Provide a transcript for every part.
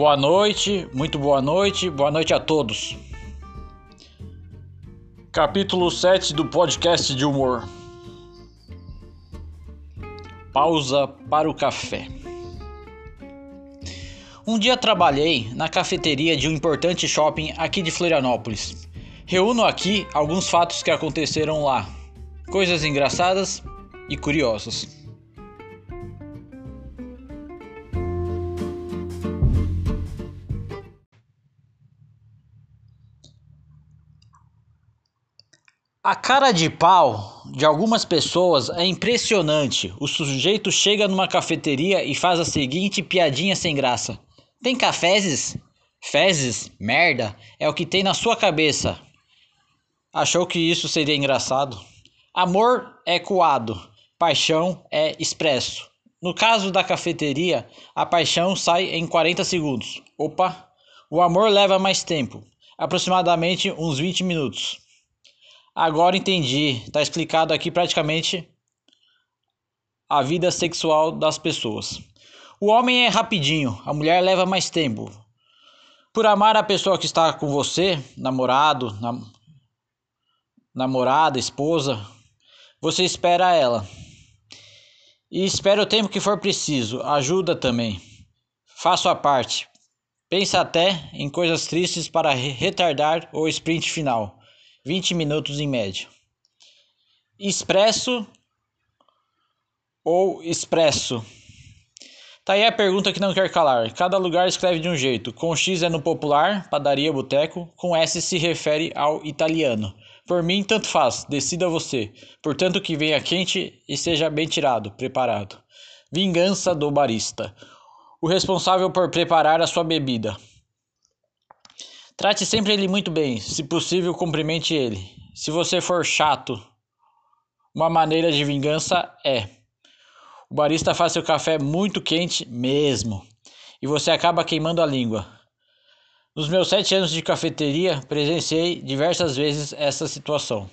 Boa noite, muito boa noite, boa noite a todos. Capítulo 7 do podcast de humor. Pausa para o café. Um dia trabalhei na cafeteria de um importante shopping aqui de Florianópolis. Reúno aqui alguns fatos que aconteceram lá, coisas engraçadas e curiosas. A cara de pau de algumas pessoas é impressionante. O sujeito chega numa cafeteria e faz a seguinte piadinha sem graça: Tem cafezes? Fezes? Merda, é o que tem na sua cabeça. Achou que isso seria engraçado? Amor é coado, paixão é expresso. No caso da cafeteria, a paixão sai em 40 segundos. Opa! O amor leva mais tempo, aproximadamente uns 20 minutos. Agora entendi. Tá explicado aqui praticamente a vida sexual das pessoas. O homem é rapidinho, a mulher leva mais tempo. Por amar a pessoa que está com você, namorado, nam namorada, esposa, você espera ela. E espera o tempo que for preciso. Ajuda também. Faço a parte. Pensa até em coisas tristes para retardar o sprint final. 20 minutos em média. Expresso ou expresso? Tá aí a pergunta que não quer calar. Cada lugar escreve de um jeito. Com X é no popular, padaria, boteco. Com S se refere ao italiano. Por mim, tanto faz. Decida você. Portanto, que venha quente e seja bem tirado, preparado. Vingança do barista. O responsável por preparar a sua bebida. Trate sempre ele muito bem, se possível, cumprimente ele. Se você for chato, uma maneira de vingança é: o barista faz seu café muito quente mesmo, e você acaba queimando a língua. Nos meus sete anos de cafeteria, presenciei diversas vezes essa situação.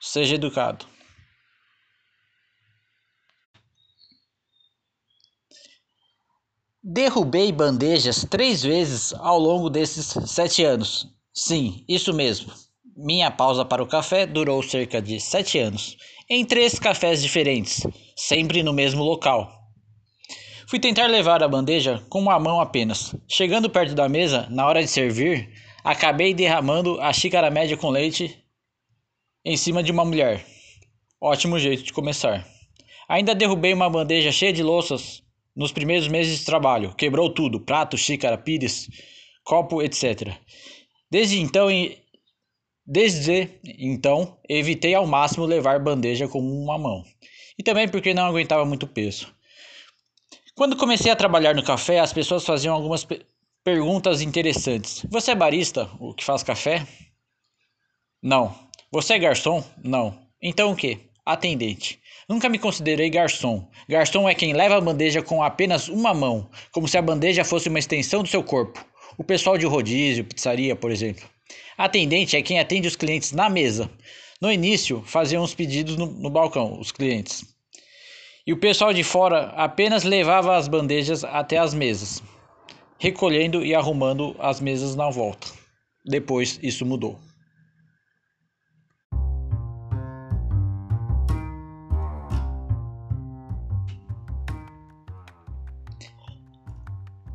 Seja educado. Derrubei bandejas três vezes ao longo desses sete anos. Sim, isso mesmo. Minha pausa para o café durou cerca de sete anos, em três cafés diferentes, sempre no mesmo local. Fui tentar levar a bandeja com uma mão apenas. Chegando perto da mesa, na hora de servir, acabei derramando a xícara média com leite em cima de uma mulher. Ótimo jeito de começar. Ainda derrubei uma bandeja cheia de louças nos primeiros meses de trabalho. Quebrou tudo: prato, xícara, pires, copo, etc. Desde então, desde então, evitei ao máximo levar bandeja com uma mão. E também porque não aguentava muito peso. Quando comecei a trabalhar no café, as pessoas faziam algumas perguntas interessantes. Você é barista, o que faz café? Não. Você é garçom? Não. Então o que? Atendente. Nunca me considerei garçom. Garçom é quem leva a bandeja com apenas uma mão, como se a bandeja fosse uma extensão do seu corpo. O pessoal de rodízio, pizzaria, por exemplo. Atendente é quem atende os clientes na mesa. No início, faziam os pedidos no, no balcão, os clientes. E o pessoal de fora apenas levava as bandejas até as mesas, recolhendo e arrumando as mesas na volta. Depois isso mudou.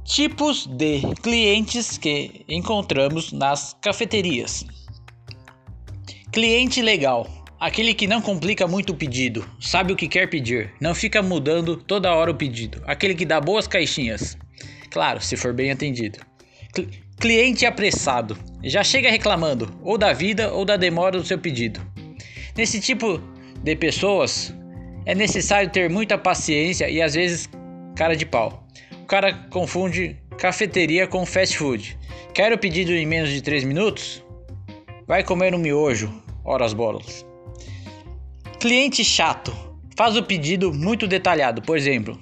Tipos de clientes que encontramos nas cafeterias. Cliente legal. Aquele que não complica muito o pedido, sabe o que quer pedir, não fica mudando toda hora o pedido. Aquele que dá boas caixinhas. Claro, se for bem atendido. Cl cliente apressado. Já chega reclamando ou da vida ou da demora do seu pedido. Nesse tipo de pessoas é necessário ter muita paciência e às vezes cara de pau cara confunde cafeteria com fast food. Quer o pedido em menos de 3 minutos? Vai comer um miojo, horas bolas. Cliente chato. Faz o pedido muito detalhado, por exemplo.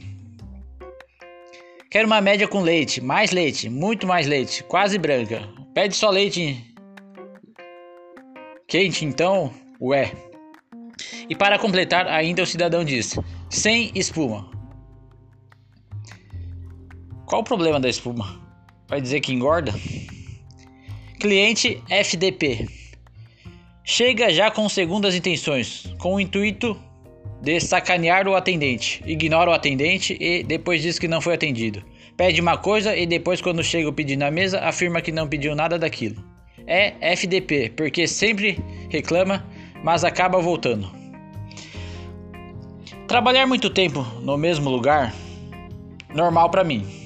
Quero uma média com leite, mais leite, muito mais leite, quase branca. Pede só leite quente, então, ué. E para completar, ainda o cidadão diz: sem espuma. Qual o problema da espuma? Vai dizer que engorda? Cliente FDP. Chega já com segundas intenções, com o intuito de sacanear o atendente. Ignora o atendente e depois diz que não foi atendido. Pede uma coisa e depois, quando chega o pedido na mesa, afirma que não pediu nada daquilo. É FDP, porque sempre reclama, mas acaba voltando. Trabalhar muito tempo no mesmo lugar, normal para mim.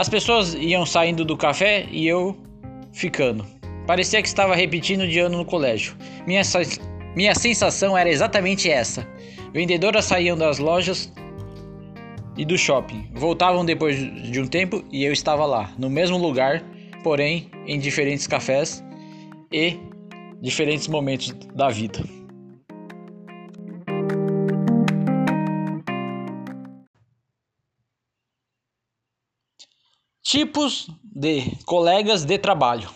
As pessoas iam saindo do café e eu ficando. Parecia que estava repetindo de ano no colégio. Minha, minha sensação era exatamente essa. Vendedoras saíam das lojas e do shopping. Voltavam depois de um tempo e eu estava lá, no mesmo lugar, porém em diferentes cafés e diferentes momentos da vida. Tipos de colegas de trabalho.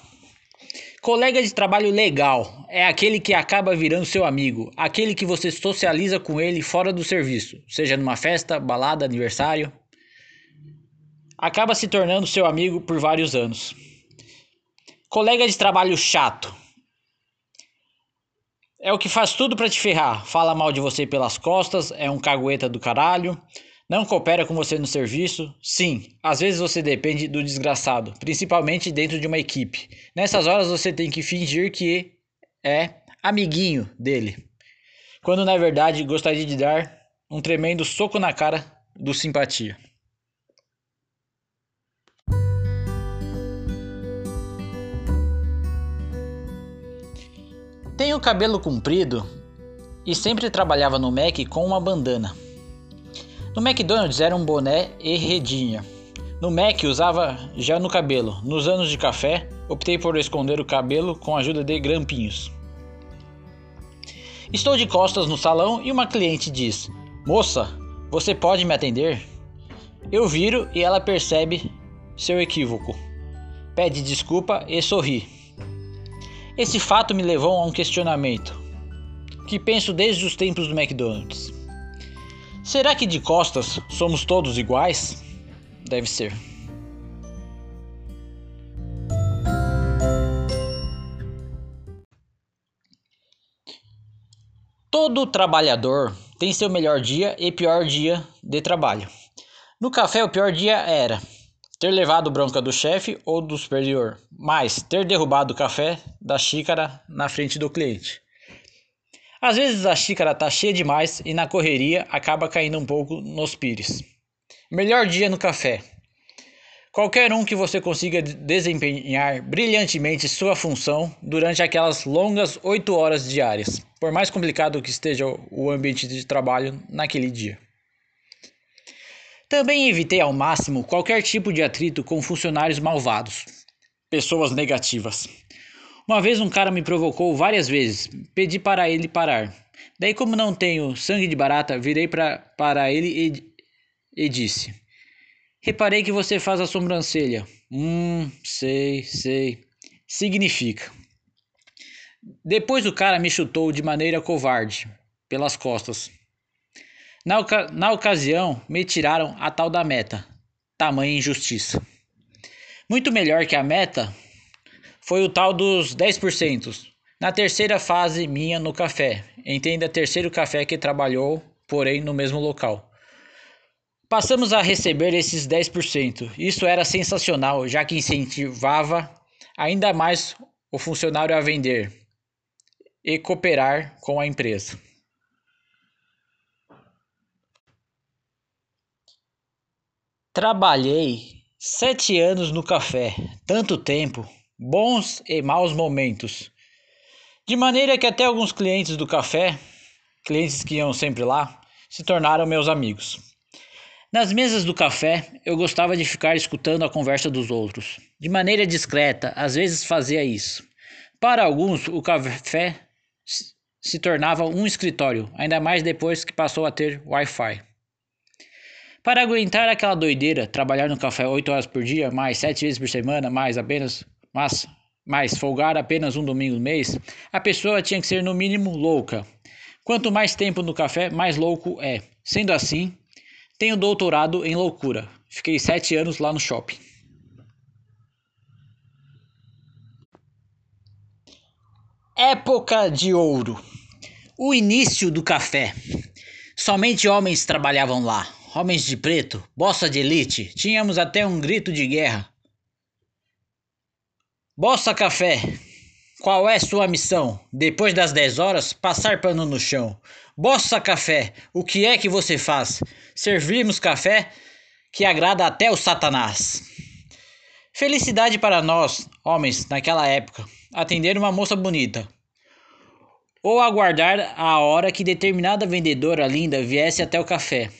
Colega de trabalho legal é aquele que acaba virando seu amigo, aquele que você socializa com ele fora do serviço, seja numa festa, balada, aniversário. Acaba se tornando seu amigo por vários anos. Colega de trabalho chato é o que faz tudo para te ferrar, fala mal de você pelas costas, é um cagueta do caralho, não coopera com você no serviço? Sim, às vezes você depende do desgraçado, principalmente dentro de uma equipe. Nessas horas você tem que fingir que é amiguinho dele, quando na verdade gostaria de dar um tremendo soco na cara do simpatia. Tenho cabelo comprido e sempre trabalhava no Mac com uma bandana. No McDonald's era um boné e redinha. No Mac usava já no cabelo. Nos anos de café, optei por esconder o cabelo com a ajuda de grampinhos. Estou de costas no salão e uma cliente diz: Moça, você pode me atender? Eu viro e ela percebe seu equívoco. Pede desculpa e sorri. Esse fato me levou a um questionamento que penso desde os tempos do McDonald's. Será que de costas somos todos iguais? Deve ser. Todo trabalhador tem seu melhor dia e pior dia de trabalho. No café, o pior dia era ter levado bronca do chefe ou do superior, mas ter derrubado o café da xícara na frente do cliente. Às vezes a xícara tá cheia demais e na correria acaba caindo um pouco nos pires. Melhor dia no café. Qualquer um que você consiga desempenhar brilhantemente sua função durante aquelas longas 8 horas diárias, por mais complicado que esteja o ambiente de trabalho naquele dia. Também evitei ao máximo qualquer tipo de atrito com funcionários malvados, pessoas negativas. Uma vez um cara me provocou várias vezes, pedi para ele parar. Daí, como não tenho sangue de barata, virei pra, para ele e, e disse: Reparei que você faz a sobrancelha. Hum, sei, sei. Significa. Depois o cara me chutou de maneira covarde, pelas costas. Na, oca na ocasião, me tiraram a tal da meta. Tamanha injustiça. Muito melhor que a meta foi o tal dos 10%. Na terceira fase minha no café, entenda terceiro café que trabalhou, porém no mesmo local. Passamos a receber esses 10%. Isso era sensacional, já que incentivava ainda mais o funcionário a vender e cooperar com a empresa. Trabalhei sete anos no café, tanto tempo bons e maus momentos. De maneira que até alguns clientes do café, clientes que iam sempre lá, se tornaram meus amigos. Nas mesas do café, eu gostava de ficar escutando a conversa dos outros. De maneira discreta, às vezes fazia isso. Para alguns, o café se tornava um escritório, ainda mais depois que passou a ter Wi-Fi. Para aguentar aquela doideira, trabalhar no café 8 horas por dia, mais 7 vezes por semana, mais apenas mas, mas folgar apenas um domingo no mês, a pessoa tinha que ser no mínimo louca. Quanto mais tempo no café, mais louco é. Sendo assim, tenho doutorado em loucura. Fiquei sete anos lá no shopping. Época de ouro. O início do café. Somente homens trabalhavam lá. Homens de preto, bossa de elite. Tínhamos até um grito de guerra. Bossa Café. Qual é sua missão? Depois das 10 horas, passar pano no chão. Bossa Café. O que é que você faz? Servimos café que agrada até o Satanás. Felicidade para nós, homens, naquela época atender uma moça bonita, ou aguardar a hora que determinada vendedora linda viesse até o café.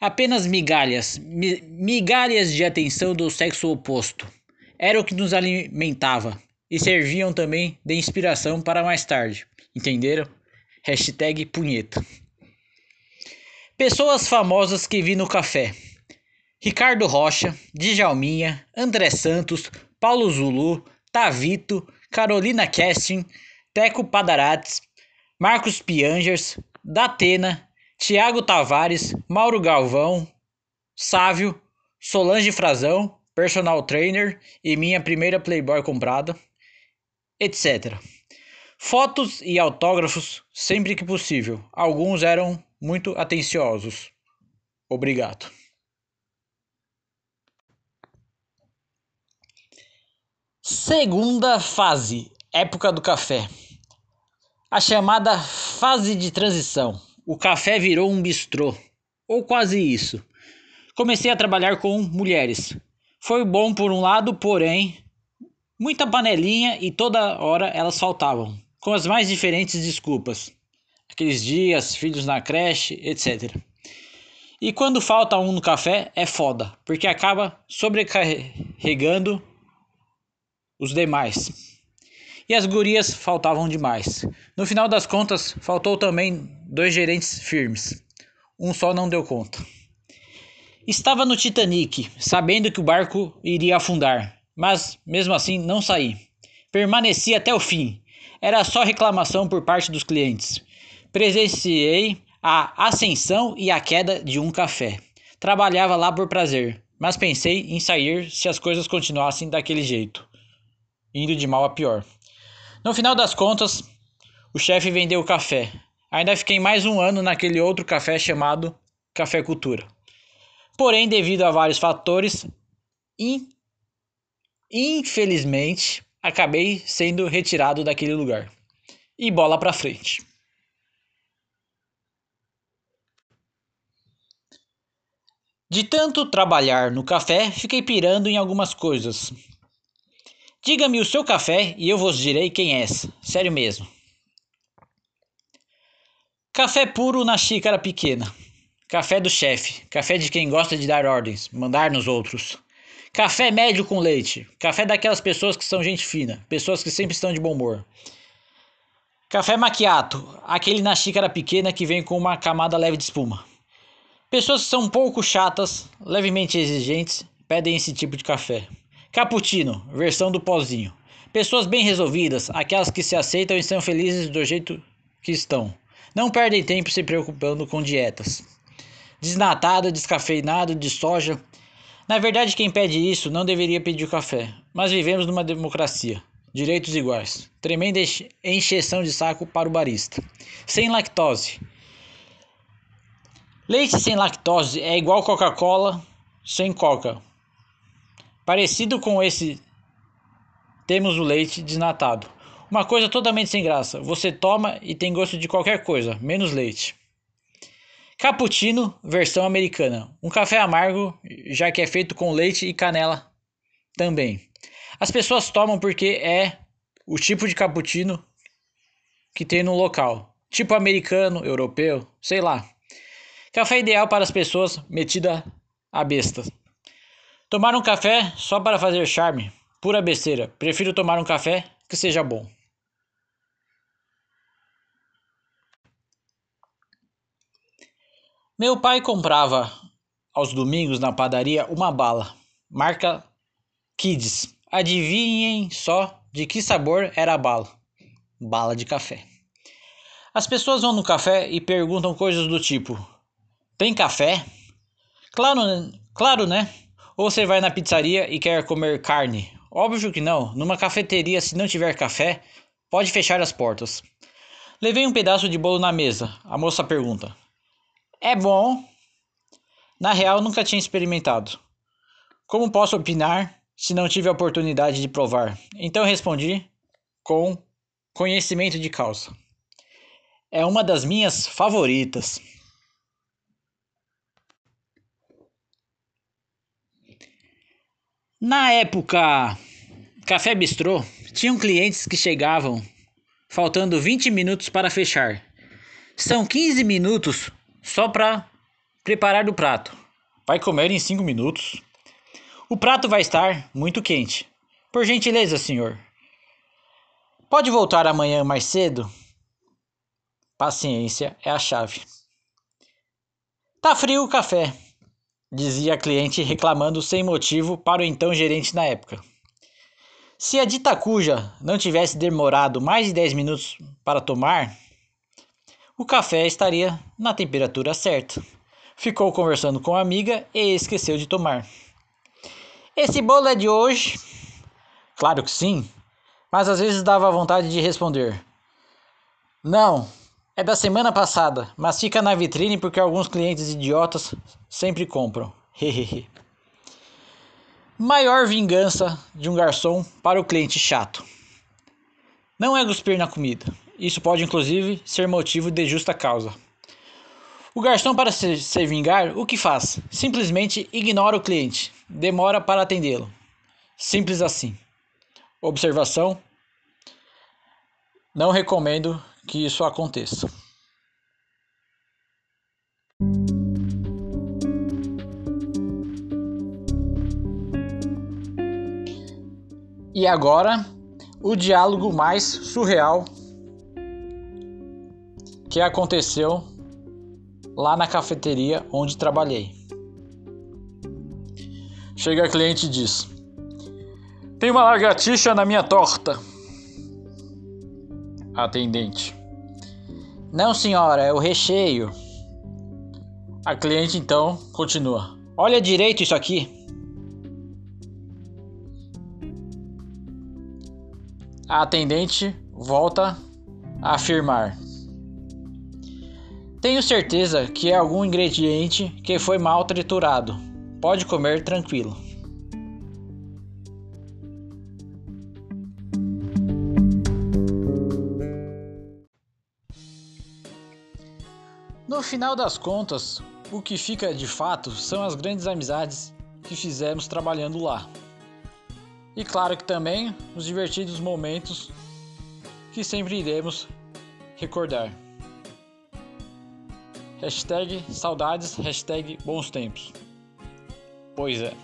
Apenas migalhas, mi migalhas de atenção do sexo oposto. Era o que nos alimentava e serviam também de inspiração para mais tarde. Entenderam? Hashtag punheta. Pessoas famosas que vi no café. Ricardo Rocha, Djalminha, André Santos, Paulo Zulu, Tavito, Carolina Kestin, Teco Padarates, Marcos Piangers, Datena, Tiago Tavares, Mauro Galvão, Sávio, Solange Frazão, personal trainer e minha primeira Playboy comprada, etc. Fotos e autógrafos sempre que possível. Alguns eram muito atenciosos. Obrigado. Segunda fase, época do café. A chamada fase de transição. O café virou um bistrô, ou quase isso. Comecei a trabalhar com mulheres. Foi bom por um lado, porém, muita panelinha e toda hora elas faltavam, com as mais diferentes desculpas. Aqueles dias, filhos na creche, etc. E quando falta um no café, é foda, porque acaba sobrecarregando os demais. E as gurias faltavam demais. No final das contas, faltou também dois gerentes firmes. Um só não deu conta. Estava no Titanic, sabendo que o barco iria afundar, mas mesmo assim não saí. Permaneci até o fim. Era só reclamação por parte dos clientes. Presenciei a ascensão e a queda de um café. Trabalhava lá por prazer, mas pensei em sair se as coisas continuassem daquele jeito indo de mal a pior. No final das contas, o chefe vendeu o café. Ainda fiquei mais um ano naquele outro café chamado Café Cultura. Porém, devido a vários fatores, in... infelizmente, acabei sendo retirado daquele lugar. E bola pra frente. De tanto trabalhar no café, fiquei pirando em algumas coisas, Diga-me o seu café e eu vos direi quem és. Sério mesmo. Café puro na xícara pequena. Café do chefe. Café de quem gosta de dar ordens, mandar nos outros. Café médio com leite. Café daquelas pessoas que são gente fina, pessoas que sempre estão de bom humor. Café maquiato, aquele na xícara pequena que vem com uma camada leve de espuma. Pessoas que são um pouco chatas, levemente exigentes, pedem esse tipo de café. Cappuccino, versão do pozinho. Pessoas bem resolvidas, aquelas que se aceitam e são felizes do jeito que estão. Não perdem tempo se preocupando com dietas. Desnatado, descafeinado, de soja. Na verdade, quem pede isso não deveria pedir café. Mas vivemos numa democracia. Direitos iguais. Tremenda encheção de saco para o barista. Sem lactose. Leite sem lactose é igual Coca-Cola sem coca. Parecido com esse, temos o leite desnatado. Uma coisa totalmente sem graça. Você toma e tem gosto de qualquer coisa, menos leite. Cappuccino, versão americana. Um café amargo, já que é feito com leite e canela também. As pessoas tomam porque é o tipo de cappuccino que tem no local. Tipo americano, europeu, sei lá. Café ideal para as pessoas metida a besta. Tomar um café só para fazer charme, pura besteira. Prefiro tomar um café que seja bom. Meu pai comprava aos domingos na padaria uma bala, marca Kids. Adivinhem só de que sabor era a bala? Bala de café. As pessoas vão no café e perguntam coisas do tipo: Tem café? Claro, claro, né? Ou você vai na pizzaria e quer comer carne? Óbvio que não. Numa cafeteria, se não tiver café, Pode fechar as portas. Levei um pedaço de bolo na mesa. A moça pergunta: É bom? Na real, nunca tinha experimentado. Como posso opinar se não tive a oportunidade de provar? Então respondi com conhecimento de causa. É uma das minhas favoritas. Na época Café Bistrô, tinham clientes que chegavam faltando 20 minutos para fechar. São 15 minutos só para preparar o prato. Vai comer em 5 minutos. O prato vai estar muito quente. Por gentileza, senhor. Pode voltar amanhã mais cedo? Paciência é a chave. Tá frio o café, dizia a cliente reclamando sem motivo para o então gerente na época. Se a dita cuja não tivesse demorado mais de 10 minutos para tomar, o café estaria na temperatura certa. Ficou conversando com a amiga e esqueceu de tomar. Esse bolo é de hoje? Claro que sim, mas às vezes dava vontade de responder: Não, é da semana passada, mas fica na vitrine porque alguns clientes idiotas sempre compram. Hehehe. Maior vingança de um garçom para o cliente chato. Não é cuspir na comida. Isso pode inclusive ser motivo de justa causa. O garçom, para se, se vingar, o que faz? Simplesmente ignora o cliente, demora para atendê-lo. Simples assim. Observação: não recomendo que isso aconteça. E agora, o diálogo mais surreal que aconteceu lá na cafeteria onde trabalhei. Chega a cliente e diz: Tem uma lagartixa na minha torta. Atendente: Não, senhora, é o recheio. A cliente então continua: Olha direito isso aqui. A atendente volta a afirmar: Tenho certeza que é algum ingrediente que foi mal triturado. Pode comer tranquilo. No final das contas, o que fica de fato são as grandes amizades que fizemos trabalhando lá. E claro que também os divertidos momentos que sempre iremos recordar. Hashtag saudades, hashtag bons tempos. Pois é.